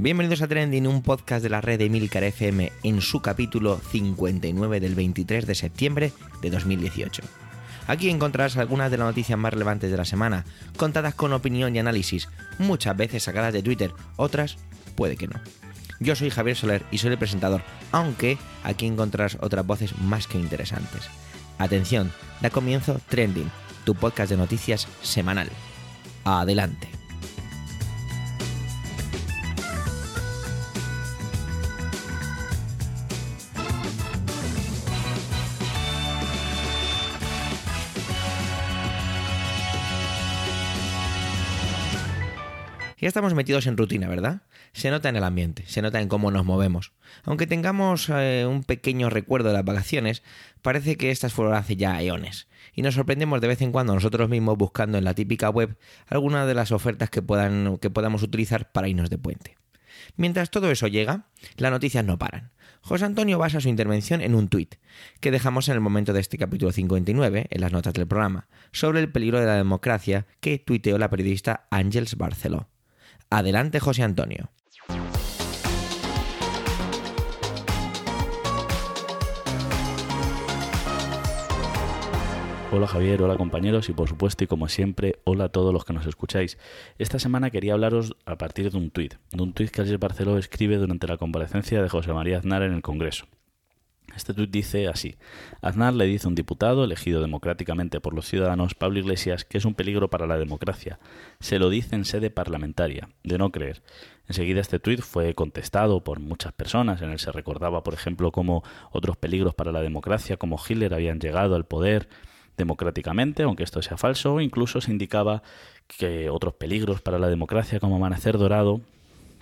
Bienvenidos a Trending, un podcast de la red de Milcar FM en su capítulo 59 del 23 de septiembre de 2018. Aquí encontrarás algunas de las noticias más relevantes de la semana, contadas con opinión y análisis, muchas veces sacadas de Twitter, otras puede que no. Yo soy Javier Soler y soy el presentador, aunque aquí encontrarás otras voces más que interesantes. Atención, da comienzo Trending, tu podcast de noticias semanal. Adelante. Ya estamos metidos en rutina, ¿verdad? Se nota en el ambiente, se nota en cómo nos movemos. Aunque tengamos eh, un pequeño recuerdo de las vacaciones, parece que estas fueron hace ya eones. Y nos sorprendemos de vez en cuando nosotros mismos buscando en la típica web alguna de las ofertas que, puedan, que podamos utilizar para irnos de puente. Mientras todo eso llega, las noticias no paran. José Antonio basa su intervención en un tuit, que dejamos en el momento de este capítulo 59, en las notas del programa, sobre el peligro de la democracia que tuiteó la periodista Ángels Barceló. Adelante, José Antonio. Hola Javier, hola compañeros y por supuesto y como siempre, hola a todos los que nos escucháis. Esta semana quería hablaros a partir de un tuit, de un tuit que Ángel Barceló escribe durante la comparecencia de José María Aznar en el Congreso. Este tuit dice así. Aznar le dice a un diputado elegido democráticamente por los ciudadanos, Pablo Iglesias, que es un peligro para la democracia. Se lo dice en sede parlamentaria, de no creer. Enseguida este tuit fue contestado por muchas personas. En él se recordaba, por ejemplo, cómo otros peligros para la democracia, como Hitler, habían llegado al poder democráticamente, aunque esto sea falso, incluso se indicaba que otros peligros para la democracia, como Amanecer Dorado,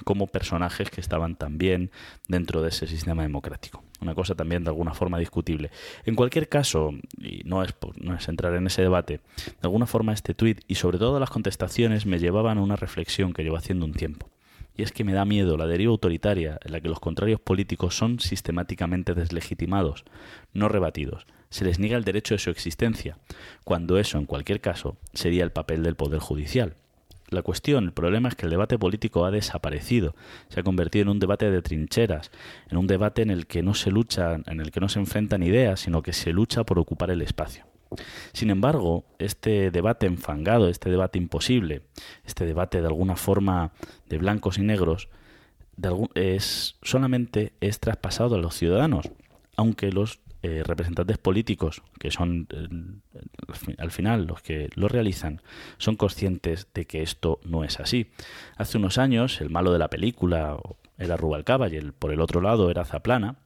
como personajes que estaban también dentro de ese sistema democrático. Una cosa también de alguna forma discutible. En cualquier caso, y no es, no es entrar en ese debate, de alguna forma este tuit y sobre todo las contestaciones me llevaban a una reflexión que llevo haciendo un tiempo. Y es que me da miedo la deriva autoritaria en la que los contrarios políticos son sistemáticamente deslegitimados, no rebatidos. Se les niega el derecho de su existencia, cuando eso, en cualquier caso, sería el papel del Poder Judicial. La cuestión, el problema es que el debate político ha desaparecido, se ha convertido en un debate de trincheras, en un debate en el que no se lucha, en el que no se enfrentan ideas, sino que se lucha por ocupar el espacio. Sin embargo, este debate enfangado, este debate imposible, este debate de alguna forma de blancos y negros, es solamente es traspasado a los ciudadanos, aunque los eh, representantes políticos, que son eh, al final los que lo realizan, son conscientes de que esto no es así. Hace unos años el malo de la película era Rubalcaba y el, por el otro lado era Zaplana.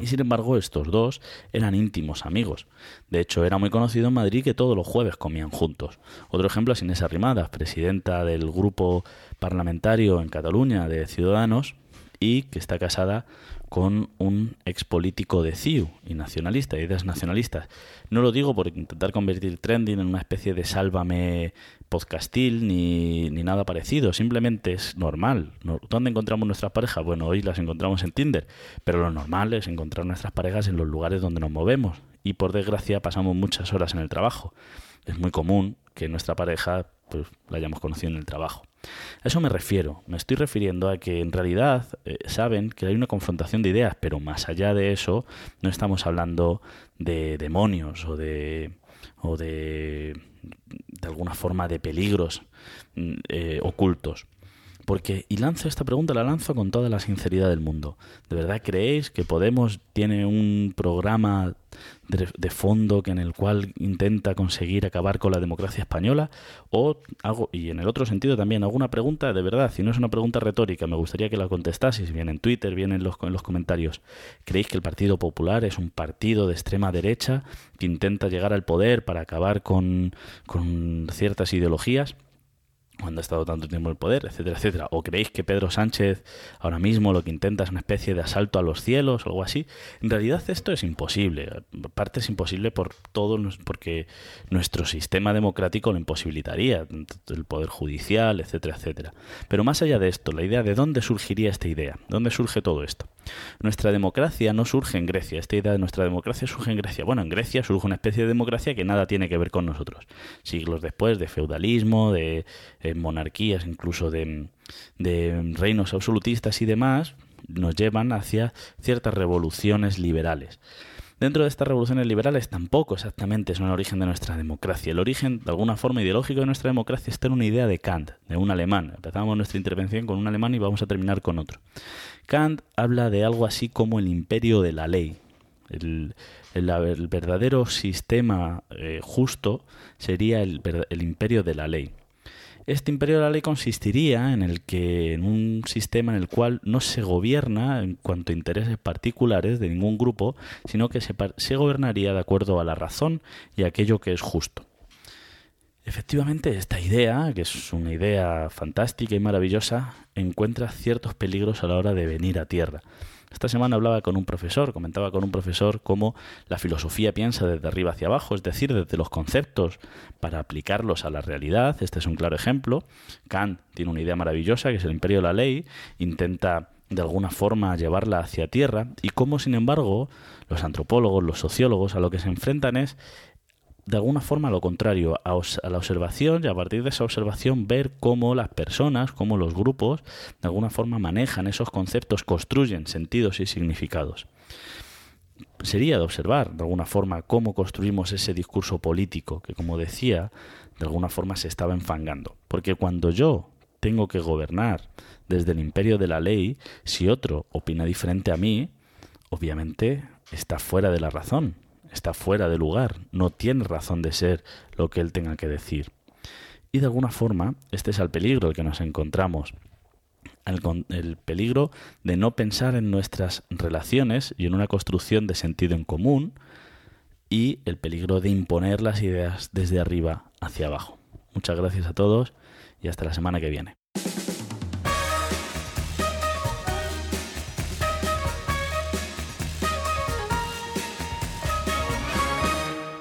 Y sin embargo, estos dos eran íntimos amigos. De hecho, era muy conocido en Madrid que todos los jueves comían juntos. Otro ejemplo es Inés Arrimadas, presidenta del grupo parlamentario en Cataluña de Ciudadanos y que está casada con un expolítico de CIU y nacionalista, ideas nacionalistas. No lo digo por intentar convertir trending en una especie de sálvame podcastil ni, ni nada parecido, simplemente es normal. ¿Dónde encontramos nuestras parejas? Bueno, hoy las encontramos en Tinder, pero lo normal es encontrar nuestras parejas en los lugares donde nos movemos y por desgracia pasamos muchas horas en el trabajo. Es muy común que nuestra pareja pues, la hayamos conocido en el trabajo. A eso me refiero. Me estoy refiriendo a que en realidad eh, saben que hay una confrontación de ideas, pero más allá de eso no estamos hablando de demonios o de o de de alguna forma de peligros mm, eh, ocultos. Porque, y lanzo esta pregunta, la lanzo con toda la sinceridad del mundo. ¿De verdad creéis que Podemos tiene un programa de, fondo que en el cual intenta conseguir acabar con la democracia española? O hago, y en el otro sentido también, hago una pregunta de verdad, si no es una pregunta retórica, me gustaría que la contestaseis, bien en Twitter, bien en los, en los comentarios. ¿Creéis que el Partido Popular es un partido de extrema derecha que intenta llegar al poder para acabar con, con ciertas ideologías? Cuando ha estado tanto tiempo en el poder, etcétera, etcétera. ¿O creéis que Pedro Sánchez ahora mismo lo que intenta es una especie de asalto a los cielos o algo así? En realidad esto es imposible. Parte es imposible por todo, porque nuestro sistema democrático lo imposibilitaría, el poder judicial, etcétera, etcétera. Pero más allá de esto, la idea de dónde surgiría esta idea, dónde surge todo esto. Nuestra democracia no surge en Grecia, esta idea de nuestra democracia surge en Grecia. Bueno, en Grecia surge una especie de democracia que nada tiene que ver con nosotros. Siglos después de feudalismo, de monarquías, incluso de, de reinos absolutistas y demás nos llevan hacia ciertas revoluciones liberales. Dentro de estas revoluciones liberales tampoco exactamente son el origen de nuestra democracia. El origen, de alguna forma, ideológico de nuestra democracia está en una idea de Kant, de un alemán. Empezamos nuestra intervención con un alemán y vamos a terminar con otro. Kant habla de algo así como el imperio de la ley. El, verdadero sistema eh, justo sería el imperio de la ley. Este imperio de la ley consistiría en el que en un sistema en el cual no se gobierna en cuanto a intereses particulares de ningún grupo, sino que se, se gobernaría de acuerdo a la razón y aquello que es justo. Efectivamente, esta idea, que es una idea fantástica y maravillosa, encuentra ciertos peligros a la hora de venir a tierra. Esta semana hablaba con un profesor, comentaba con un profesor cómo la filosofía piensa desde arriba hacia abajo, es decir, desde los conceptos para aplicarlos a la realidad. Este es un claro ejemplo. Kant tiene una idea maravillosa que es el imperio de la ley, intenta de alguna forma llevarla hacia tierra y cómo, sin embargo, los antropólogos, los sociólogos a lo que se enfrentan es de alguna forma lo contrario, a, la observación y a partir de esa observación ver cómo las personas, cómo los grupos, de alguna forma manejan esos conceptos, construyen sentidos y significados. Sería de observar, de alguna forma, cómo construimos ese discurso político que, como decía, de alguna forma se estaba enfangando. Porque cuando yo tengo que gobernar desde el imperio de la ley, si otro opina diferente a mí, obviamente está fuera de la razón está fuera de lugar, no tiene razón de ser lo que él tenga que decir. Y de alguna forma, este es el peligro el que nos encontramos. El, el, peligro de no pensar en nuestras relaciones y en una construcción de sentido en común y el peligro de imponer las ideas desde arriba hacia abajo. Muchas gracias a todos y hasta la semana que viene.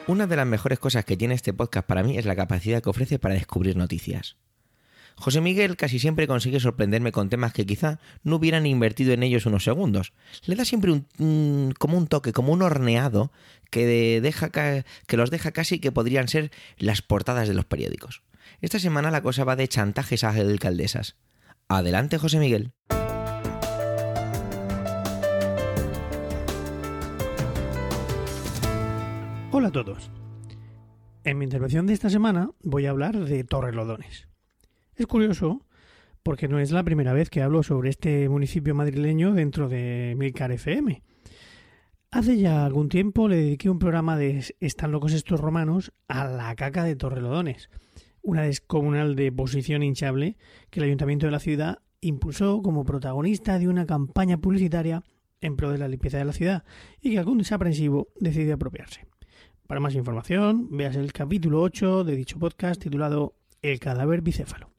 Una de las mejores cosas que tiene este podcast para mí es la capacidad que ofrece para descubrir noticias. José Miguel casi siempre consigue sorprenderme con temas que quizá no hubieran invertido en ellos unos segundos. Le da siempre un, como un toque, como un horneado que, deja, que los deja casi que podrían ser las portadas de los periódicos. Esta semana la cosa va de chantajes a alcaldesas. Adelante, José Miguel. Hola a todos. En mi intervención de esta semana voy a hablar de Torrelodones. Es curioso porque no es la primera vez que hablo sobre este municipio madrileño dentro de Milcar FM. Hace ya algún tiempo le dediqué un programa de Están locos estos romanos a la caca de Torrelodones, una descomunal de posición hinchable que el ayuntamiento de la ciudad impulsó como protagonista de una campaña publicitaria en pro de la limpieza de la ciudad y que algún desaprensivo decidió apropiarse. Para más información, veas el capítulo 8 de dicho podcast titulado El cadáver bicéfalo.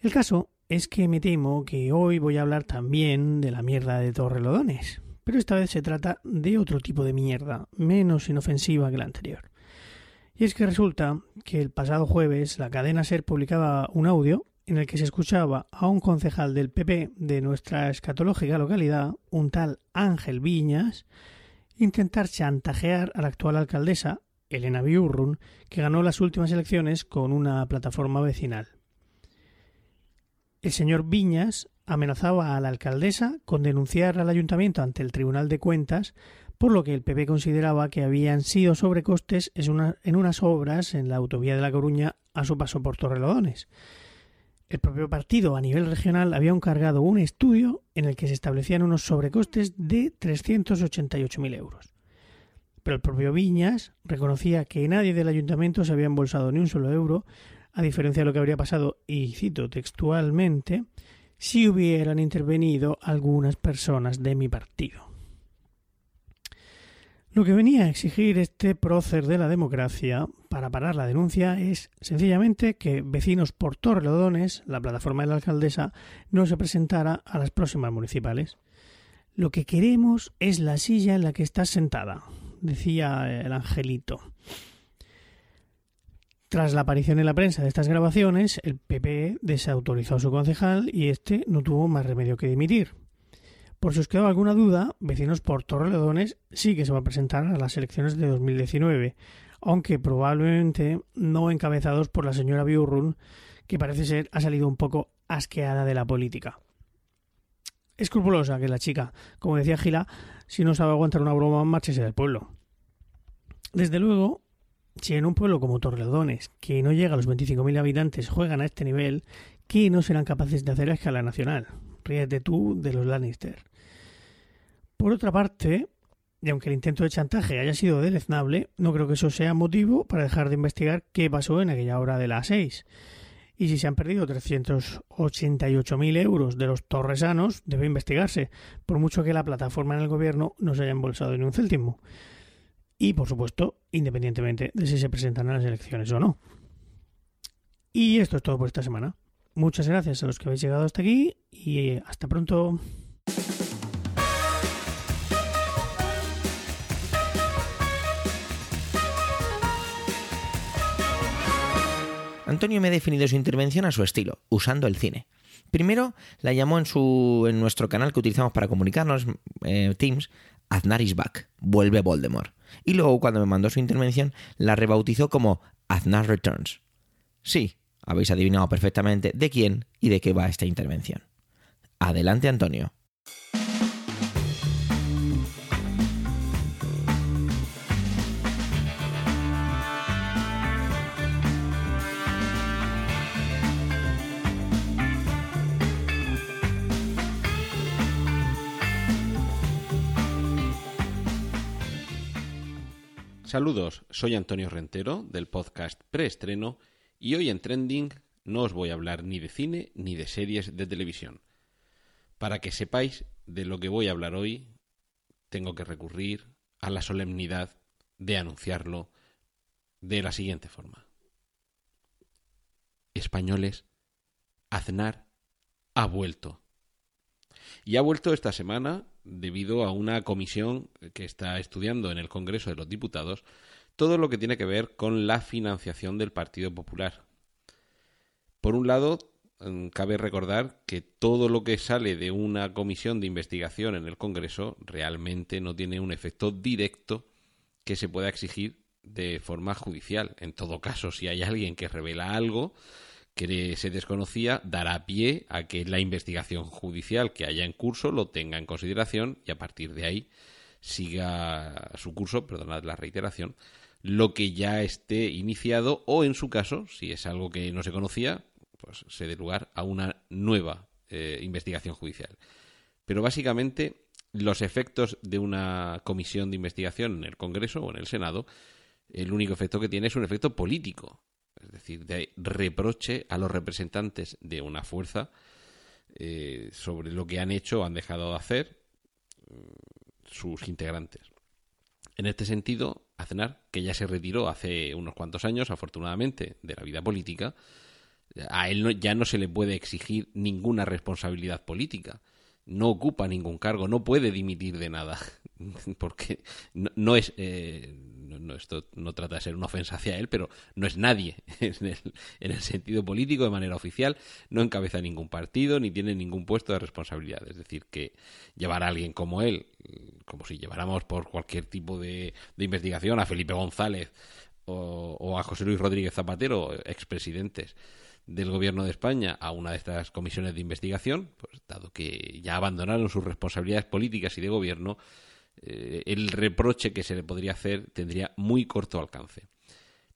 El caso es que me temo que hoy voy a hablar también de la mierda de Torrelodones, pero esta vez se trata de otro tipo de mierda, menos inofensiva que la anterior. Y es que resulta que el pasado jueves la cadena SER publicaba un audio en el que se escuchaba a un concejal del PP de nuestra escatológica localidad, un tal Ángel Viñas, intentar chantajear a la actual alcaldesa, Elena Biurrun, que ganó las últimas elecciones con una plataforma vecinal. El señor Viñas amenazaba a la alcaldesa con denunciar al ayuntamiento ante el Tribunal de Cuentas por lo que el PP consideraba que habían sido sobrecostes en unas obras en la autovía de La Coruña a su paso por Torrelodones el propio partido a nivel regional había encargado un estudio en el que se establecían unos sobrecostes de 388.000 euros. Pero el propio Viñas reconocía que nadie del ayuntamiento se había embolsado ni un solo euro, a diferencia de lo que habría pasado, y cito textualmente, si hubieran intervenido algunas personas de mi partido. Lo que venía a exigir este prócer de la democracia para parar la denuncia es sencillamente que vecinos por Torrelodones, la plataforma de la alcaldesa, no se presentara a las próximas municipales. Lo que queremos es la silla en la que estás sentada, decía el angelito. Tras la aparición en la prensa de estas grabaciones, el PP desautorizó a su concejal y este no tuvo más remedio que dimitir. Por si os quedaba alguna duda, Vecinos por Torrelodones sí que se va a presentar a las elecciones de 2019, aunque probablemente no encabezados por la señora Biurrun, que parece ser ha salido un poco asqueada de la política. Escrupulosa que la chica, como decía Gila, si no sabe aguantar una broma, márchese del pueblo. Desde luego, si en un pueblo como Torrelodones, que no llega a los 25.000 habitantes, juegan a este nivel, ¿qué no serán capaces de hacer a escala nacional? Ríete tú de los Lannister. Por otra parte, y aunque el intento de chantaje haya sido deleznable, no creo que eso sea motivo para dejar de investigar qué pasó en aquella hora de las 6. Y si se han perdido 388.000 euros de los torresanos, debe investigarse, por mucho que la plataforma en el gobierno no se haya embolsado ni un céntimo. Y, por supuesto, independientemente de si se presentan a las elecciones o no. Y esto es todo por esta semana. Muchas gracias a los que habéis llegado hasta aquí y hasta pronto. Antonio me ha definido su intervención a su estilo, usando el cine. Primero la llamó en, nuestro canal que utilizamos para comunicarnos, eh, Teams, Aznar is back, vuelve Voldemort. Y luego cuando me mandó su intervención la rebautizó como Aznar Returns. Sí, habéis adivinado perfectamente de quién y de qué va esta intervención. Adelante Antonio. Saludos, soy Antonio Rentero del podcast Preestreno y hoy en Trending no os voy a hablar ni de cine ni de series de televisión. Para que sepáis de lo que voy a hablar hoy, tengo que recurrir a la solemnidad de anunciarlo de la siguiente forma. Españoles, Aznar ha vuelto. Y ha vuelto esta semana debido a una comisión que está estudiando en el Congreso de los Diputados todo lo que tiene que ver con la financiación del Partido Popular. Por un lado, mm, cabe recordar que todo lo que sale de una comisión de investigación en el Congreso realmente no tiene un efecto directo que se pueda exigir de forma judicial. En todo caso, si hay alguien que revela algo, que se desconocía dará pie a que la investigación judicial que haya en curso lo tenga en consideración y a partir de ahí siga su curso, perdonad la reiteración, lo que ya esté iniciado o en su caso, si es algo que no se conocía, pues se dé lugar a una nueva eh, investigación judicial. Pero básicamente los efectos de una comisión de investigación en el Congreso o en el Senado, el único efecto que tiene es un efecto político decir, de reproche a los representantes de una fuerza eh, sobre lo que han hecho o han dejado de hacer mm, sus integrantes. En este sentido, Aznar, que ya se retiró hace unos cuantos años, afortunadamente, de la vida política, a él ya no se le puede exigir ninguna responsabilidad política. No ocupa ningún cargo, no puede dimitir de nada, porque no, es, eh, no, esto no trata de ser una ofensa hacia él, pero no es nadie en el, en el, sentido político de manera oficial, no encabeza ningún partido ni tiene ningún puesto de responsabilidad. Es decir, que llevar a alguien como él, como si lleváramos por cualquier tipo de, de investigación a Felipe González o, o, a José Luis Rodríguez Zapatero, expresidentes del gobierno de España a una de estas comisiones de investigación, pues dado que ya abandonaron sus responsabilidades políticas y de gobierno, eh, el reproche que se le podría hacer tendría muy corto alcance.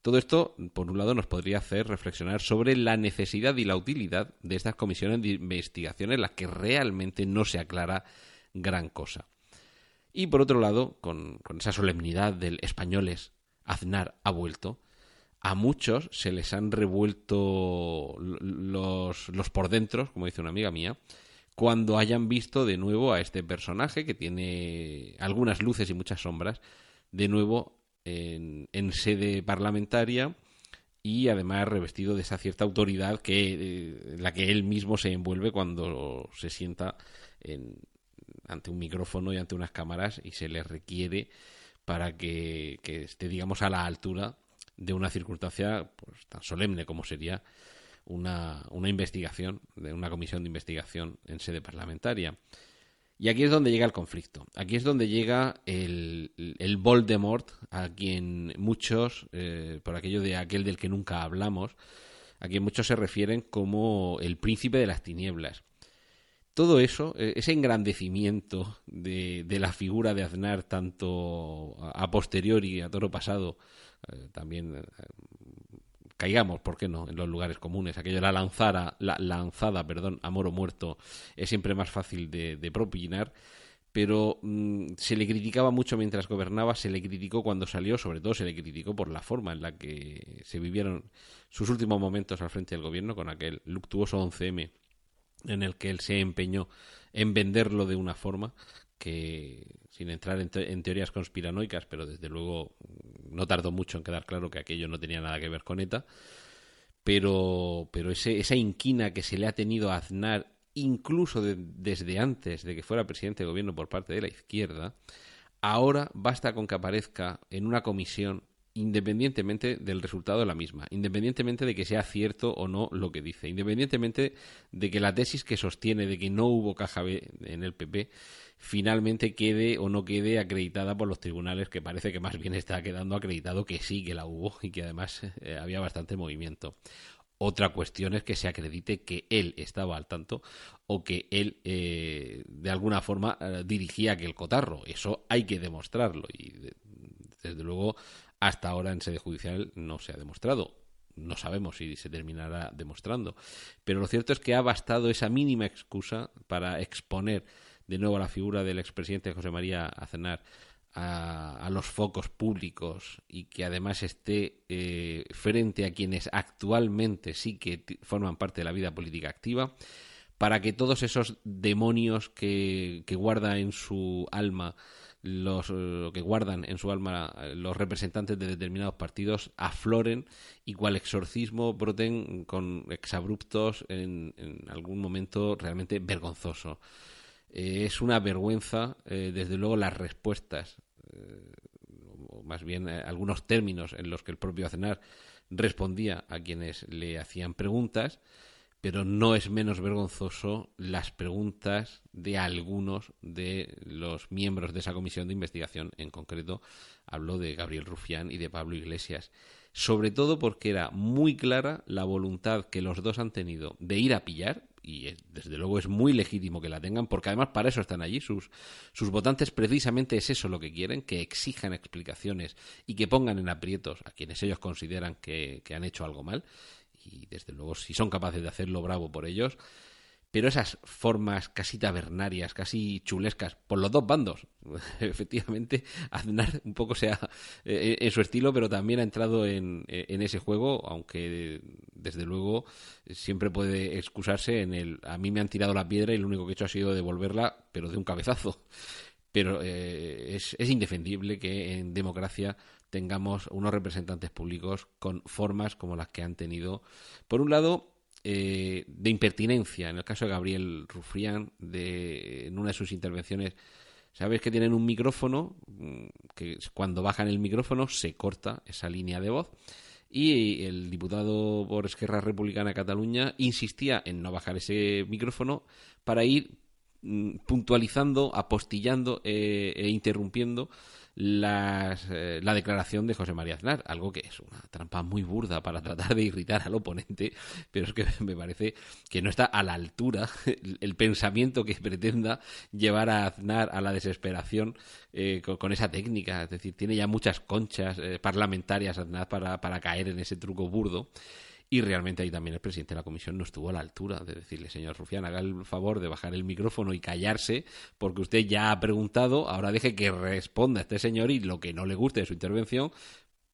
Todo esto, por un lado, nos podría hacer reflexionar sobre la necesidad y la utilidad de estas comisiones de investigación en las que realmente no se aclara gran cosa. Y por otro lado, con, esa solemnidad del españoles, Aznar ha vuelto, a muchos se les han revuelto los, los por dentro, como dice una amiga mía, cuando hayan visto de nuevo a este personaje que tiene algunas luces y muchas sombras, de nuevo en, sede parlamentaria y además revestido de esa cierta autoridad que eh, la que él mismo se envuelve cuando se sienta ante un micrófono y ante unas cámaras y se le requiere para que, que esté digamos a la altura de una circunstancia pues, tan solemne como sería una, una investigación, de una comisión de investigación en sede parlamentaria. Y aquí es donde llega el conflicto. Aquí es donde llega el, el Voldemort, a quien muchos, eh, por aquello de aquel del que nunca hablamos, a quien muchos se refieren como el príncipe de las tinieblas. Todo eso, eh, ese engrandecimiento de, de la figura de Aznar, tanto a posteriori, a toro pasado, eh, también caigamos, ¿por qué no?, en los lugares comunes. Aquello la lanzada, la lanzada, perdón, amor o muerto, es siempre más fácil de, de propinar. Pero mm, se le criticaba mucho mientras gobernaba, se le criticó cuando salió, sobre todo se le criticó por la forma en la que se vivieron sus últimos momentos al frente del gobierno con aquel luctuoso 11M en el que él se empeñó en venderlo de una forma que, sin entrar en, en, teorías conspiranoicas, pero desde luego no tardó mucho en quedar claro que aquello no tenía nada que ver con ETA, pero, pero ese, esa inquina que se le ha tenido a Aznar, incluso de, desde antes de que fuera presidente de gobierno por parte de la izquierda, ahora basta con que aparezca en una comisión independientemente del resultado de la misma, independientemente de que sea cierto o no lo que dice, independientemente de que la tesis que sostiene de que no hubo caja B en el PP finalmente quede o no quede acreditada por los tribunales, que parece que más bien está quedando acreditado que sí que la hubo y que además eh, había bastante movimiento. Otra cuestión es que se acredite que él estaba al tanto o que él eh, de alguna forma eh, dirigía aquel cotarro. Eso hay que demostrarlo y de, desde luego hasta ahora en sede judicial no se ha demostrado. No sabemos si se terminará demostrando. Pero lo cierto es que ha bastado esa mínima excusa para exponer de nuevo a la figura del expresidente José María Aznar a, a, los focos públicos y que además esté eh, frente a quienes actualmente sí que forman parte de la vida política activa, para que todos esos demonios que, que guarda en su alma los eh, que guardan en su alma los representantes de determinados partidos afloren y cual exorcismo broten con exabruptos en, algún momento realmente vergonzoso. Eh, es una vergüenza, eh, desde luego, las respuestas, eh, o más bien eh, algunos términos en los que el propio Aznar respondía a quienes le hacían preguntas, pero no es menos vergonzoso las preguntas de algunos de los miembros de esa comisión de investigación, en concreto hablo de Gabriel Rufián y de Pablo Iglesias, sobre todo porque era muy clara la voluntad que los dos han tenido de ir a pillar, y desde luego es muy legítimo que la tengan, porque además para eso están allí. Sus, sus votantes precisamente es eso lo que quieren, que exijan explicaciones y que pongan en aprietos a quienes ellos consideran que, que han hecho algo mal. Y desde luego, si son capaces de hacerlo, bravo por ellos pero esas formas casi tabernarias, casi chulescas, por los dos bandos. Efectivamente, Aznar un poco sea eh, en su estilo, pero también ha entrado en, en, ese juego, aunque desde luego siempre puede excusarse en el a mí me han tirado la piedra y lo único que he hecho ha sido devolverla, pero de un cabezazo. Pero eh, es, es indefendible que en democracia tengamos unos representantes públicos con formas como las que han tenido. Por un lado, eh, de impertinencia. En el caso de Gabriel Rufrián, de, en una de sus intervenciones, sabes que tienen un micrófono, que cuando bajan el micrófono se corta esa línea de voz. Y el diputado por Esquerra Republicana de Cataluña insistía en no bajar ese micrófono para ir puntualizando, apostillando eh, e interrumpiendo las, eh, la declaración de José María Aznar, algo que es una trampa muy burda para tratar de irritar al oponente, pero es que me parece que no está a la altura el, pensamiento que pretenda llevar a Aznar a la desesperación eh, con, con, esa técnica, es decir, tiene ya muchas conchas eh, parlamentarias Aznar para, para caer en ese truco burdo. Y realmente ahí también el presidente de la comisión no estuvo a la altura de decirle, señor Rufián, haga el favor de bajar el micrófono y callarse, porque usted ya ha preguntado, ahora deje que responda este señor y lo que no le guste de su intervención,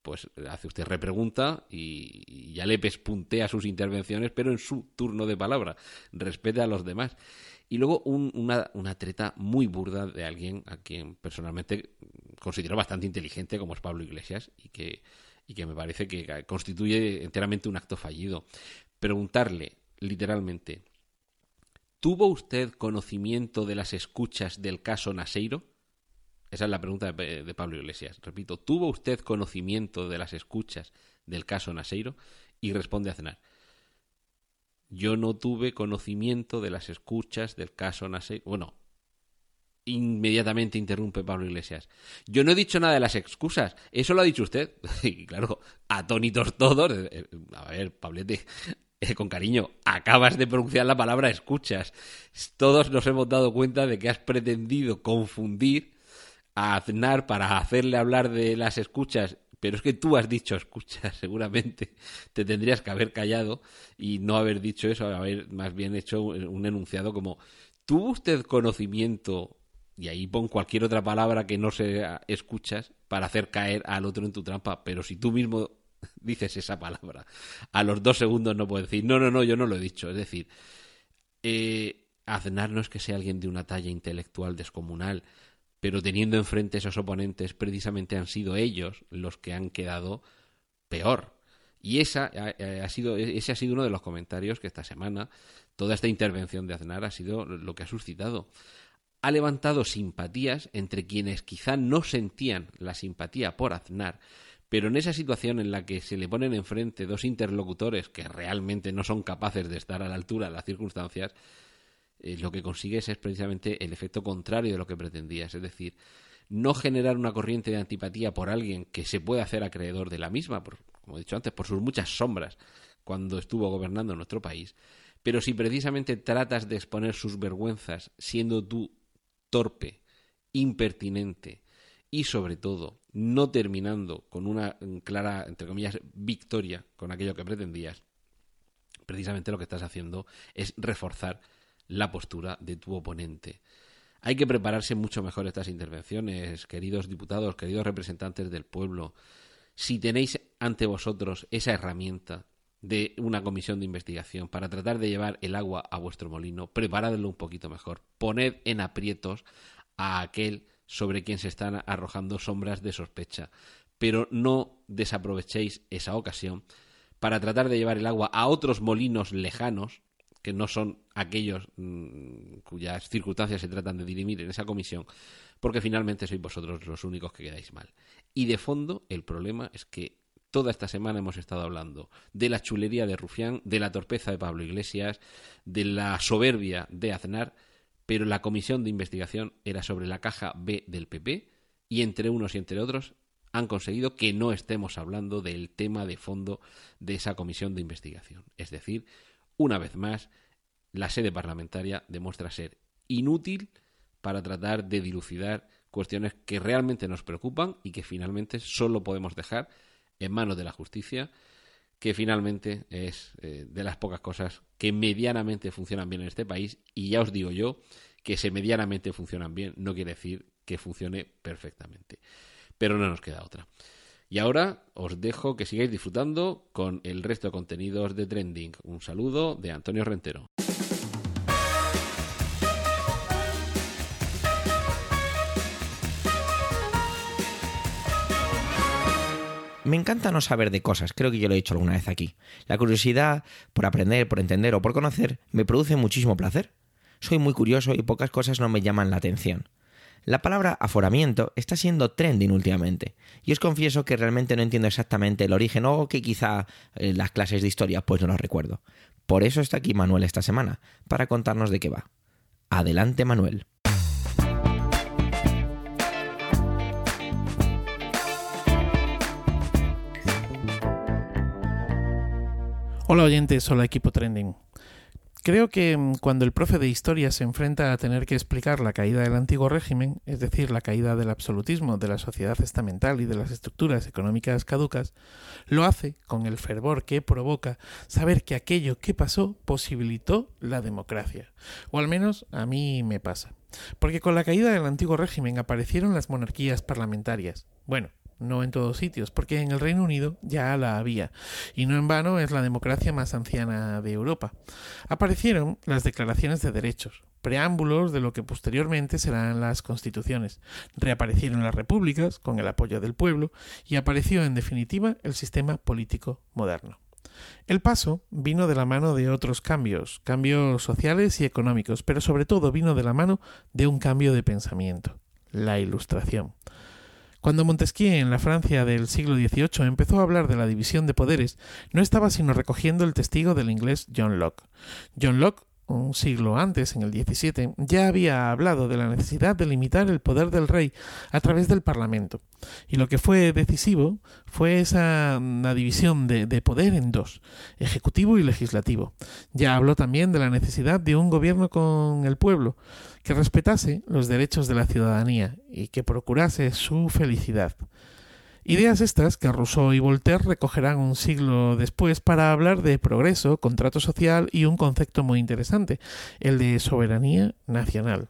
pues hace usted repregunta y, ya le pespuntea sus intervenciones, pero en su turno de palabra. Respete a los demás. Y luego un, una, una, treta muy burda de alguien a quien personalmente considero bastante inteligente, como es Pablo Iglesias, y que y que me parece que constituye enteramente un acto fallido. Preguntarle, literalmente, ¿tuvo usted conocimiento de las escuchas del caso Naseiro? Esa es la pregunta de, Pablo Iglesias. Repito, ¿tuvo usted conocimiento de las escuchas del caso Naseiro? Y responde a cenar. Yo no tuve conocimiento de las escuchas del caso Naseiro. Bueno, Inmediatamente interrumpe Pablo Iglesias. Yo no he dicho nada de las excusas, eso lo ha dicho usted. Y claro, atónitos todos. Eh, eh, a ver, Pablete, eh, con cariño, acabas de pronunciar la palabra escuchas. Todos nos hemos dado cuenta de que has pretendido confundir a Aznar para hacerle hablar de las escuchas pero es que tú has dicho escuchas, seguramente te tendrías que haber callado y no haber dicho eso, haber más bien hecho un enunciado como ¿tuvo usted conocimiento y ahí pon cualquier otra palabra que no sea escuchas para hacer caer al otro en tu trampa. Pero si tú mismo dices esa palabra, a los dos segundos no puedes decir, no, no, no, yo no lo he dicho. Es decir, eh, Aznar no es que sea alguien de una talla intelectual descomunal, pero teniendo enfrente esos oponentes, precisamente han sido ellos los que han quedado peor. Y esa ha sido, ese ha sido uno de los comentarios que esta semana, toda esta intervención de Aznar ha sido lo que ha suscitado ha levantado simpatías entre quienes quizá no sentían la simpatía por Aznar, pero en esa situación en la que se le ponen enfrente dos interlocutores que realmente no son capaces de estar a la altura de las circunstancias, eh, lo que consigues es precisamente el efecto contrario de lo que pretendías, es decir, no generar una corriente de antipatía por alguien que se puede hacer acreedor de la misma, como he dicho antes, por sus muchas sombras cuando estuvo gobernando nuestro país, pero si precisamente tratas de exponer sus vergüenzas siendo tú torpe, impertinente y sobre todo no terminando con una clara, entre comillas, victoria con aquello que pretendías, precisamente lo que estás haciendo es reforzar la postura de tu oponente. Hay que prepararse mucho mejor estas intervenciones, queridos diputados, queridos representantes del pueblo. Si tenéis ante vosotros esa herramienta de una comisión de investigación para tratar de llevar el agua a vuestro molino, preparadlo un poquito mejor, poned en aprietos a aquel sobre quien se están arrojando sombras de sospecha, pero no desaprovechéis esa ocasión para tratar de llevar el agua a otros molinos lejanos, que no son aquellos mm, cuyas circunstancias se tratan de dirimir en esa comisión, porque finalmente sois vosotros los únicos que quedáis mal. Y de fondo, el problema es que Toda esta semana hemos estado hablando de la chulería de Rufián, de la torpeza de Pablo Iglesias, de la soberbia de Aznar, pero la comisión de investigación era sobre la caja B del PP y entre unos y entre otros han conseguido que no estemos hablando del tema de fondo de esa comisión de investigación. Es decir, una vez más, la sede parlamentaria demuestra ser inútil para tratar de dilucidar cuestiones que realmente nos preocupan y que finalmente solo podemos dejar en manos de la justicia, que finalmente es eh, de las pocas cosas que medianamente funcionan bien en este país. Y ya os digo yo que se medianamente funcionan bien no quiere decir que funcione perfectamente. Pero no nos queda otra. Y ahora os dejo que sigáis disfrutando con el resto de contenidos de Trending. Un saludo de Antonio Rentero. Me encanta no saber de cosas, creo que yo lo he dicho alguna vez aquí. La curiosidad por aprender, por entender o por conocer me produce muchísimo placer. Soy muy curioso y pocas cosas no me llaman la atención. La palabra aforamiento está siendo trending últimamente, y os confieso que realmente no entiendo exactamente el origen o que quizá eh, las clases de historia pues no lo recuerdo. Por eso está aquí Manuel esta semana, para contarnos de qué va. Adelante Manuel. Hola oyentes, hola equipo trending. Creo que mm, cuando el profe de historia se enfrenta a tener que explicar la caída del antiguo régimen, es decir, la caída del absolutismo, de la sociedad estamental y de las estructuras económicas caducas, lo hace con el fervor que provoca saber que aquello que pasó posibilitó la democracia. O al menos a mí me pasa. Porque con la caída del antiguo régimen aparecieron las monarquías parlamentarias. Bueno, no en todos sitios, porque en el Reino Unido ya la había, y no en vano es la democracia más anciana de Europa. Aparecieron las declaraciones de derechos, preámbulos de lo que posteriormente serán las constituciones. Reaparecieron las repúblicas, con el apoyo del pueblo, y apareció en definitiva el sistema político moderno. El paso vino de la mano de otros cambios, cambios sociales y económicos, pero sobre todo vino de la mano de un cambio de pensamiento, la ilustración. Cuando Montesquieu en la Francia del siglo XVIII empezó a hablar de la división de poderes, no estaba sino recogiendo el testigo del inglés John Locke. John Locke un siglo antes, en el XVII, ya había hablado de la necesidad de limitar el poder del rey a través del Parlamento. Y lo que fue decisivo fue esa la división de, de poder en dos, ejecutivo y legislativo. Ya habló también de la necesidad de un gobierno con el pueblo, que respetase los derechos de la ciudadanía y que procurase su felicidad. Ideas estas que Rousseau y Voltaire recogerán un siglo después para hablar de progreso, contrato social y un concepto muy interesante, el de soberanía nacional.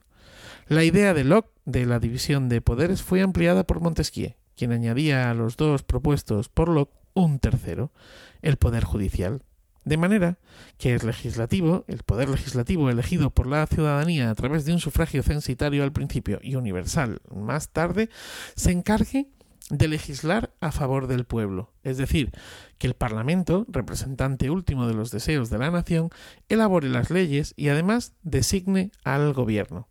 La idea de Locke de la división de poderes fue ampliada por Montesquieu, quien añadía a los dos propuestos por Locke un tercero, el poder judicial. De manera que el legislativo, el poder legislativo elegido por la ciudadanía a través de un sufragio censitario al principio y universal más tarde, se encargue de legislar a favor del pueblo, es decir, que el Parlamento, representante último de los deseos de la nación, elabore las leyes y además designe al gobierno.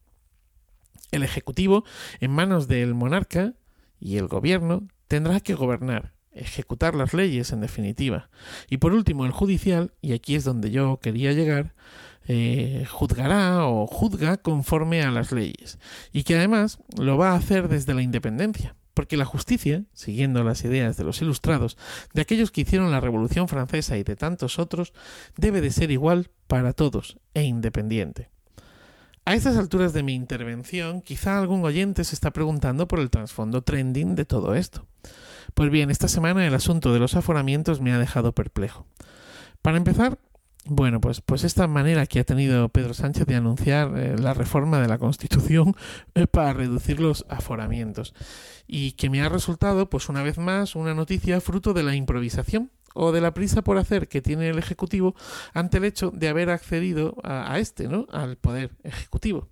El Ejecutivo, en manos del monarca, y el gobierno tendrá que gobernar, ejecutar las leyes en definitiva. Y por último, el judicial, y aquí es donde yo quería llegar, eh, juzgará o juzga conforme a las leyes, y que además lo va a hacer desde la independencia porque la justicia, siguiendo las ideas de los ilustrados, de aquellos que hicieron la Revolución Francesa y de tantos otros, debe de ser igual para todos e independiente. A estas alturas de mi intervención, quizá algún oyente se está preguntando por el trasfondo trending de todo esto. Pues bien, esta semana el asunto de los aforamientos me ha dejado perplejo. Para empezar, bueno, pues, pues esta manera que ha tenido Pedro Sánchez de anunciar eh, la reforma de la Constitución eh, para reducir los aforamientos y que me ha resultado, pues una vez más, una noticia fruto de la improvisación o de la prisa por hacer que tiene el Ejecutivo ante el hecho de haber accedido a, a este, ¿no? Al poder ejecutivo.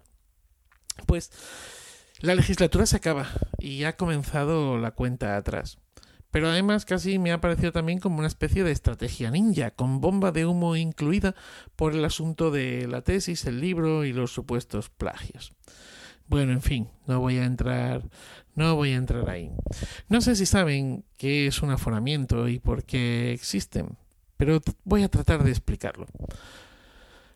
Pues la legislatura se acaba y ha comenzado la cuenta atrás. Pero además casi me ha parecido también como una especie de estrategia ninja, con bomba de humo incluida por el asunto de la tesis, el libro y los supuestos plagios. Bueno, en fin, no voy a entrar, no voy a entrar ahí. No sé si saben qué es un aforamiento y por qué existen, pero voy a tratar de explicarlo.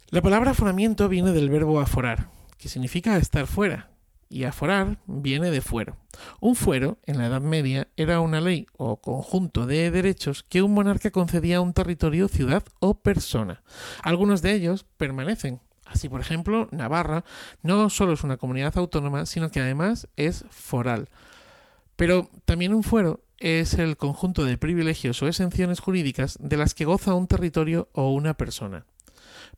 La palabra aforamiento viene del verbo aforar, que significa estar fuera, y aforar viene de fuero. Un fuero, en la Edad Media, era una ley o conjunto de derechos que un monarca concedía a un territorio, ciudad o persona. Algunos de ellos permanecen. Así, por ejemplo, Navarra no solo es una comunidad autónoma, sino que además es foral. Pero también un fuero es el conjunto de privilegios o exenciones jurídicas de las que goza un territorio o una persona.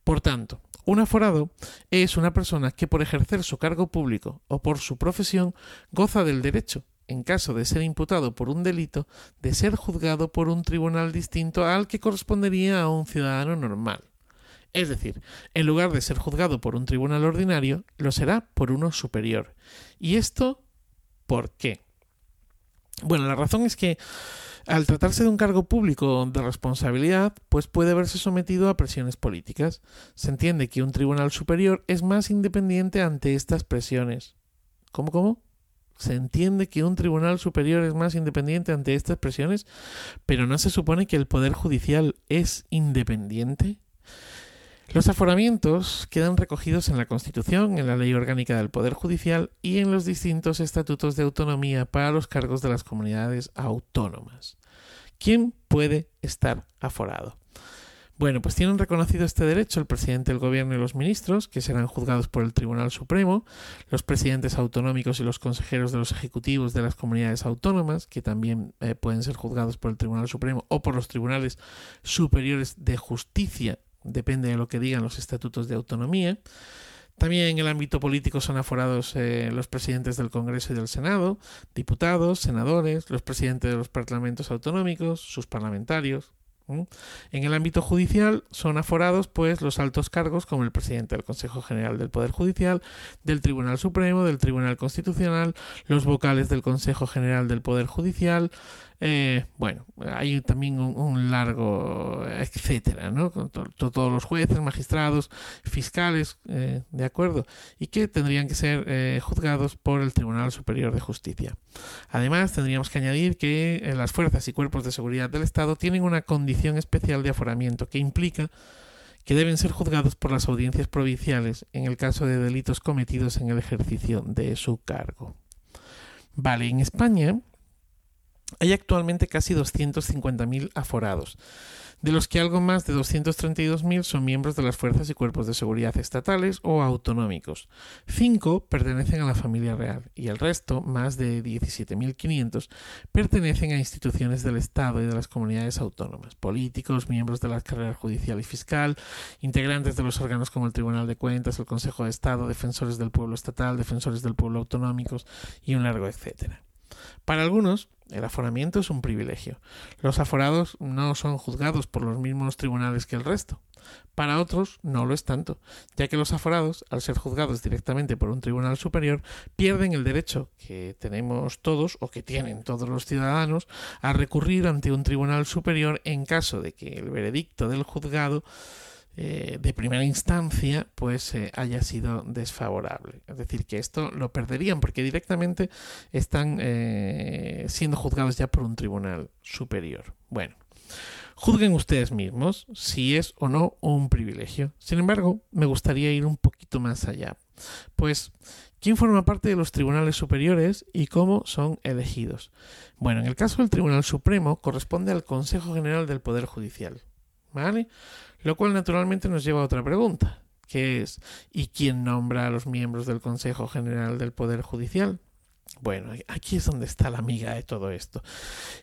Por tanto, un aforado es una persona que por ejercer su cargo público o por su profesión goza del derecho, en caso de ser imputado por un delito, de ser juzgado por un tribunal distinto al que correspondería a un ciudadano normal. Es decir, en lugar de ser juzgado por un tribunal ordinario, lo será por uno superior. ¿Y esto por qué? Bueno, la razón es que al tratarse de un cargo público de responsabilidad, pues puede verse sometido a presiones políticas. Se entiende que un tribunal superior es más independiente ante estas presiones. ¿Cómo, cómo? Se entiende que un tribunal superior es más independiente ante estas presiones, pero ¿no se supone que el Poder Judicial es independiente? Los aforamientos quedan recogidos en la Constitución, en la Ley Orgánica del Poder Judicial y en los distintos estatutos de autonomía para los cargos de las comunidades autónomas. ¿Quién puede estar aforado? Bueno, pues tienen reconocido este derecho el presidente del gobierno y los ministros, que serán juzgados por el Tribunal Supremo, los presidentes autonómicos y los consejeros de los ejecutivos de las comunidades autónomas, que también eh, pueden ser juzgados por el Tribunal Supremo o por los tribunales superiores de justicia depende de lo que digan los estatutos de autonomía. También en el ámbito político son aforados eh, los presidentes del Congreso y del Senado, diputados, senadores, los presidentes de los parlamentos autonómicos, sus parlamentarios. En el ámbito judicial son aforados pues los altos cargos como el presidente del Consejo General del Poder Judicial, del Tribunal Supremo, del Tribunal Constitucional, los vocales del Consejo General del Poder Judicial, eh, bueno, hay también un, largo etcétera, ¿no? Con todos los jueces, magistrados, fiscales, eh, ¿de acuerdo? Y que tendrían que ser eh, juzgados por el Tribunal Superior de Justicia. Además, tendríamos que añadir que las fuerzas y cuerpos de seguridad del Estado tienen una condición especial de aforamiento que implica que deben ser juzgados por las audiencias provinciales en el caso de delitos cometidos en el ejercicio de su cargo. Vale, en España hay actualmente casi 250.000 aforados de los que algo más de 232.000 son miembros de las fuerzas y cuerpos de seguridad estatales o autonómicos. Cinco pertenecen a la familia real y el resto, más de 17.500, pertenecen a instituciones del Estado y de las comunidades autónomas, políticos, miembros de la carrera judicial y fiscal, integrantes de los órganos como el Tribunal de Cuentas, el Consejo de Estado, defensores del pueblo estatal, defensores del pueblo autonómicos y un largo etcétera. Para algunos, el aforamiento es un privilegio. Los aforados no son juzgados por los mismos tribunales que el resto. Para otros no lo es tanto, ya que los aforados, al ser juzgados directamente por un tribunal superior, pierden el derecho que tenemos todos o que tienen todos los ciudadanos a recurrir ante un tribunal superior en caso de que el veredicto del juzgado eh, de primera instancia pues eh, haya sido desfavorable. Es decir, que esto lo perderían porque directamente están eh, siendo juzgados ya por un tribunal superior. Bueno, juzguen ustedes mismos si es o no un privilegio. Sin embargo, me gustaría ir un poquito más allá. Pues, ¿quién forma parte de los tribunales superiores y cómo son elegidos? Bueno, en el caso del Tribunal Supremo corresponde al Consejo General del Poder Judicial. ¿Vale? Lo cual naturalmente nos lleva a otra pregunta, que es ¿y quién nombra a los miembros del Consejo General del Poder Judicial? Bueno, aquí es donde está la amiga de todo esto.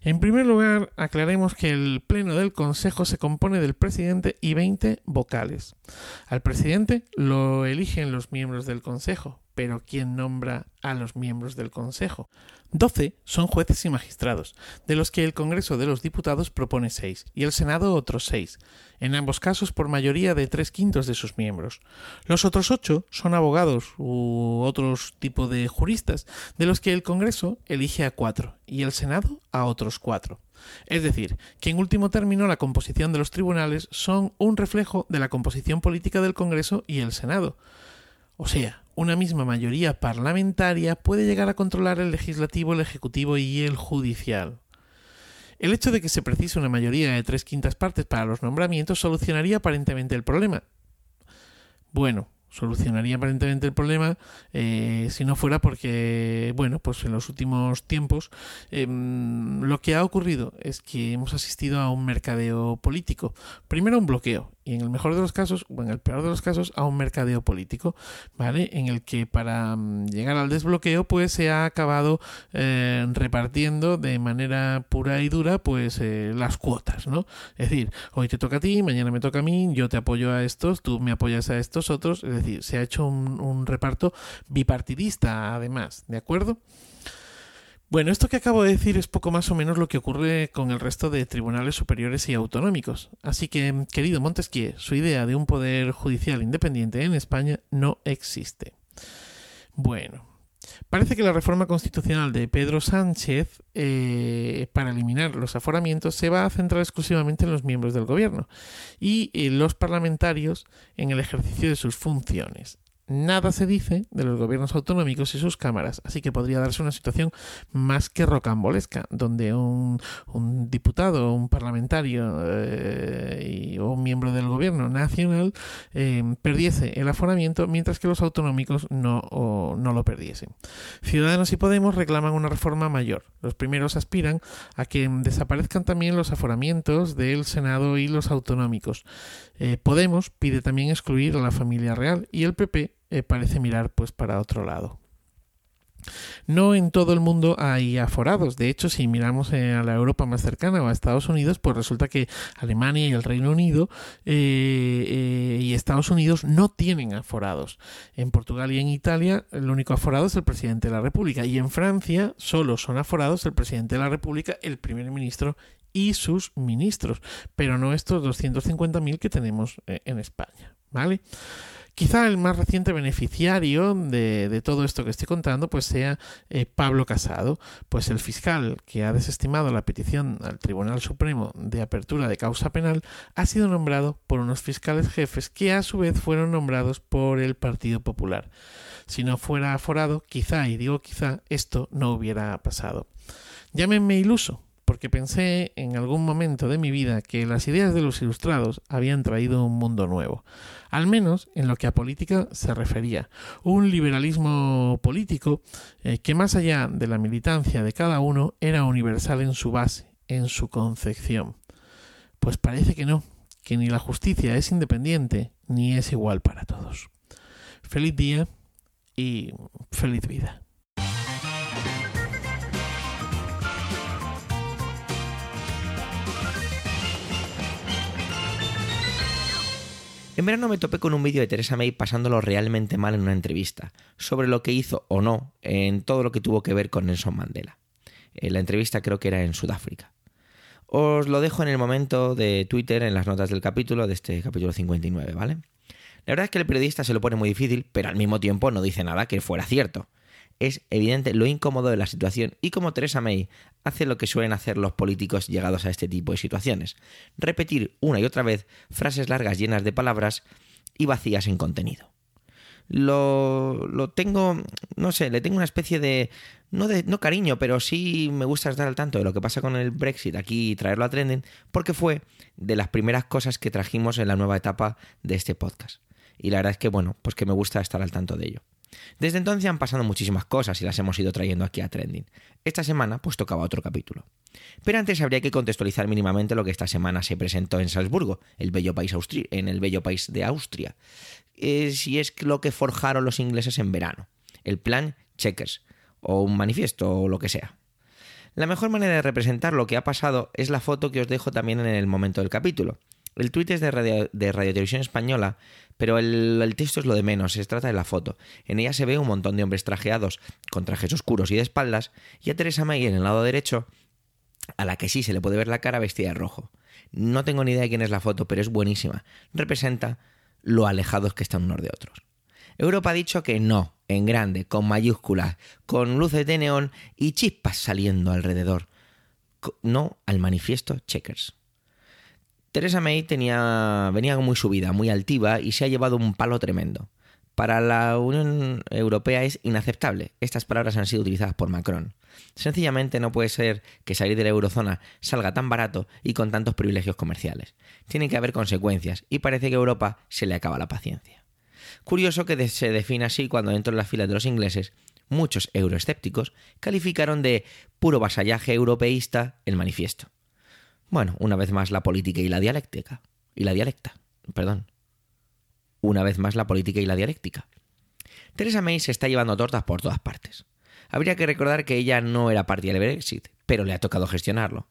En primer lugar, aclaremos que el Pleno del Consejo se compone del presidente y 20 vocales. Al presidente lo eligen los miembros del Consejo, pero ¿quién nombra a los miembros del Consejo? Doce son jueces y magistrados, de los que el Congreso de los Diputados propone seis y el Senado otros seis, en ambos casos por mayoría de tres quintos de sus miembros. Los otros ocho son abogados u otros tipo de juristas, de los que el Congreso elige a cuatro y el Senado a otros cuatro. Es decir, que en último término la composición de los tribunales son un reflejo de la composición política del Congreso y el Senado. O sea, una misma mayoría parlamentaria puede llegar a controlar el legislativo, el ejecutivo y el judicial. El hecho de que se precise una mayoría de tres quintas partes para los nombramientos solucionaría aparentemente el problema. Bueno, solucionaría aparentemente el problema eh, si no fuera porque, bueno, pues en los últimos tiempos em, lo que ha ocurrido es que hemos asistido a un mercadeo político. Primero un bloqueo y en el mejor de los casos, o en el peor de los casos, a un mercadeo político, ¿vale? En el que para mm, llegar al desbloqueo, pues se ha acabado eh, repartiendo de manera pura y dura, pues eh, las cuotas, ¿no? Es decir, hoy te toca a ti, mañana me toca a mí, yo te apoyo a estos, tú me apoyas a estos otros, es decir, se ha hecho un, un reparto bipartidista, además, ¿de acuerdo? Bueno, esto que acabo de decir es poco más o menos lo que ocurre con el resto de tribunales superiores y autonómicos. Así que, querido Montesquieu, su idea de un poder judicial independiente en España no existe. Bueno, parece que la reforma constitucional de Pedro Sánchez eh, para eliminar los aforamientos se va a centrar exclusivamente en los miembros del gobierno y en los parlamentarios en el ejercicio de sus funciones. Nada se dice de los gobiernos autonómicos y sus cámaras, así que podría darse una situación más que rocambolesca, donde un, diputado, un parlamentario eh, o un miembro del gobierno nacional eh, perdiese el aforamiento, mientras que los autonómicos no, no lo perdiesen. Ciudadanos y Podemos reclaman una reforma mayor. Los primeros aspiran a que desaparezcan también los aforamientos del Senado y los autonómicos. Eh, Podemos pide también excluir a la familia real y el PP eh, parece mirar pues para otro lado. No en todo el mundo hay aforados. De hecho, si miramos eh, a la Europa más cercana o a Estados Unidos, pues resulta que Alemania y el Reino Unido eh, y Estados Unidos no tienen aforados. En Portugal y en Italia, el único aforado es el presidente de la República. Y en Francia solo son aforados el presidente de la República, el primer ministro y sus ministros. Pero no estos 250.000 que tenemos en España. ¿Vale? Quizá el más reciente beneficiario de, todo esto que estoy contando pues sea eh, Pablo Casado, pues el fiscal que ha desestimado la petición al Tribunal Supremo de apertura de causa penal ha sido nombrado por unos fiscales jefes que a su vez fueron nombrados por el Partido Popular. Si no fuera aforado, quizá, y digo quizá, esto no hubiera pasado. Llámenme iluso, porque pensé en algún momento de mi vida que las ideas de los ilustrados habían traído un mundo nuevo, al menos en lo que a política se refería, un liberalismo político eh, que más allá de la militancia de cada uno era universal en su base, en su concepción. Pues parece que no, que ni la justicia es independiente ni es igual para todos. Feliz día y feliz vida. En verano me topé con un vídeo de Teresa May pasándolo realmente mal en una entrevista, sobre lo que hizo o no en todo lo que tuvo que ver con Nelson Mandela. Eh, la entrevista creo que era en Sudáfrica. Os lo dejo en el momento de Twitter, en las notas del capítulo, de este capítulo 59, ¿vale? La verdad es que el periodista se lo pone muy difícil, pero al mismo tiempo no dice nada que fuera cierto. Es evidente lo incómodo de la situación y como Teresa May hace lo que suelen hacer los políticos llegados a este tipo de situaciones. Repetir una y otra vez frases largas llenas de palabras y vacías en contenido. Lo, lo tengo, no sé, le tengo una especie de no, de, no cariño, pero sí me gusta estar al tanto de lo que pasa con el Brexit aquí y traerlo a trending, porque fue de las primeras cosas que trajimos en la nueva etapa de este podcast. Y la verdad es que, bueno, pues que me gusta estar al tanto de ello. Desde entonces han pasado muchísimas cosas y las hemos ido trayendo aquí a Trending. Esta semana pues tocaba otro capítulo. Pero antes habría que contextualizar mínimamente lo que esta semana se presentó en Salzburgo, el bello país en el bello país de Austria. Eh, si es lo que forjaron los ingleses en verano. El plan Checkers, o un manifiesto, o lo que sea. La mejor manera de representar lo que ha pasado es la foto que os dejo también en el momento del capítulo. El tuit es de Radio, de Radio Televisión Española, pero el, texto es lo de menos, se trata de la foto. En ella se ve un montón de hombres trajeados, con trajes oscuros y de espaldas, y a Teresa May en el lado derecho, a la que sí se le puede ver la cara vestida de rojo. No tengo ni idea de quién es la foto, pero es buenísima. Representa lo alejados que están unos de otros. Europa ha dicho que no, en grande, con mayúsculas, con luces de neón y chispas saliendo alrededor. No al manifiesto Checkers. Teresa May tenía, venía muy subida, muy altiva y se ha llevado un palo tremendo. Para la Unión Europea es inaceptable. Estas palabras han sido utilizadas por Macron. Sencillamente no puede ser que salir de la eurozona salga tan barato y con tantos privilegios comerciales. Tienen que haber consecuencias y parece que a Europa se le acaba la paciencia. Curioso que se define así cuando dentro de las filas de los ingleses muchos euroescépticos calificaron de puro vasallaje europeísta el manifiesto. Bueno, una vez más la política y la dialéctica. Y la dialecta, perdón. Una vez más la política y la dialéctica. Teresa May se está llevando tortas por todas partes. Habría que recordar que ella no era partidaria del Brexit, pero le ha tocado gestionarlo.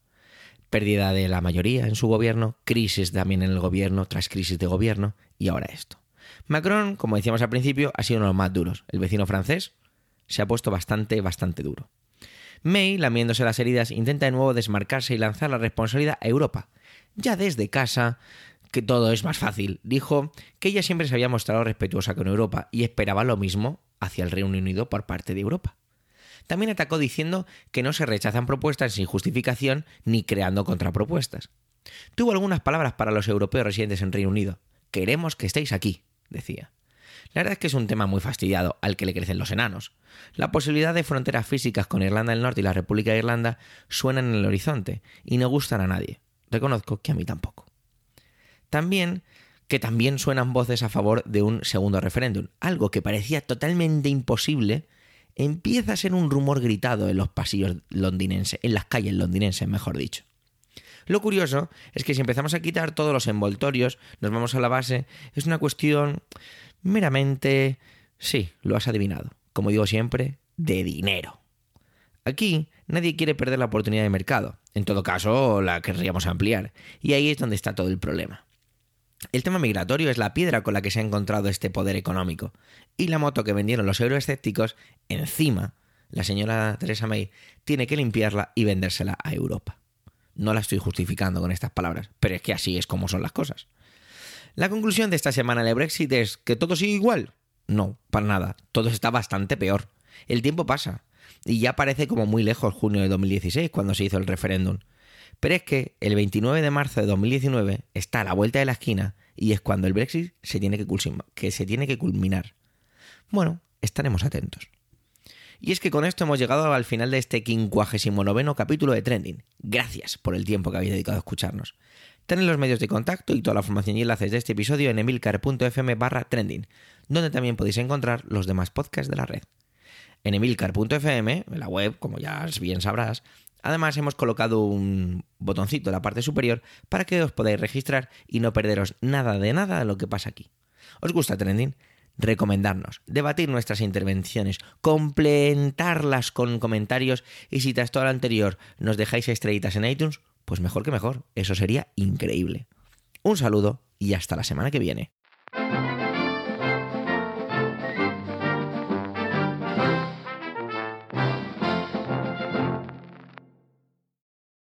Pérdida de la mayoría en su gobierno, crisis también en el gobierno tras crisis de gobierno y ahora esto. Macron, como decíamos al principio, ha sido uno de los más duros. El vecino francés se ha puesto bastante, bastante duro. May, lamiéndose las heridas, intenta de nuevo desmarcarse y lanzar la responsabilidad a Europa. Ya desde casa, que todo es más fácil, dijo que ella siempre se había mostrado respetuosa con Europa y esperaba lo mismo hacia el Reino Unido por parte de Europa. También atacó diciendo que no se rechazan propuestas sin justificación ni creando contrapropuestas. Tuvo algunas palabras para los europeos residentes en Reino Unido. Queremos que estéis aquí, decía. La verdad es que es un tema muy fastidiado al que le crecen los enanos. La posibilidad de fronteras físicas con Irlanda del Norte y la República de Irlanda suenan en el horizonte y no gustan a nadie. Reconozco que a mí tampoco. También que también suenan voces a favor de un segundo referéndum, algo que parecía totalmente imposible, empieza a ser un rumor gritado en los pasillos londinenses, en las calles londinenses, mejor dicho. Lo curioso es que si empezamos a quitar todos los envoltorios, nos vamos a la base, es una cuestión meramente, sí, lo has adivinado, como digo siempre, de dinero. Aquí nadie quiere perder la oportunidad de mercado, en todo caso la querríamos ampliar, y ahí es donde está todo el problema. El tema migratorio es la piedra con la que se ha encontrado este poder económico, y la moto que vendieron los euroescépticos, encima, la señora Theresa May tiene que limpiarla y vendérsela a Europa. No la estoy justificando con estas palabras, pero es que así es como son las cosas. La conclusión de esta semana de Brexit es que todo sigue igual. No, para nada. Todo está bastante peor. El tiempo pasa. Y ya parece como muy lejos junio de 2016, cuando se hizo el referéndum. Pero es que el 29 de marzo de 2019 está a la vuelta de la esquina y es cuando el Brexit se tiene que, que, se tiene que culminar. Bueno, estaremos atentos. Y es que con esto hemos llegado al final de este 59 capítulo de Trending. Gracias por el tiempo que habéis dedicado a escucharnos. Tenéis los medios de contacto y toda la información y enlaces de este episodio en emilcar.fm barra trending, donde también podéis encontrar los demás podcasts de la red. En emilcar.fm, en la web, como ya bien sabrás, además hemos colocado un botoncito en la parte superior para que os podáis registrar y no perderos nada de nada de lo que pasa aquí. ¿Os gusta Trending? recomendarnos, debatir nuestras intervenciones, complementarlas con comentarios y si tras todo lo anterior nos dejáis estrellitas en iTunes, pues mejor que mejor. Eso sería increíble. Un saludo y hasta la semana que viene.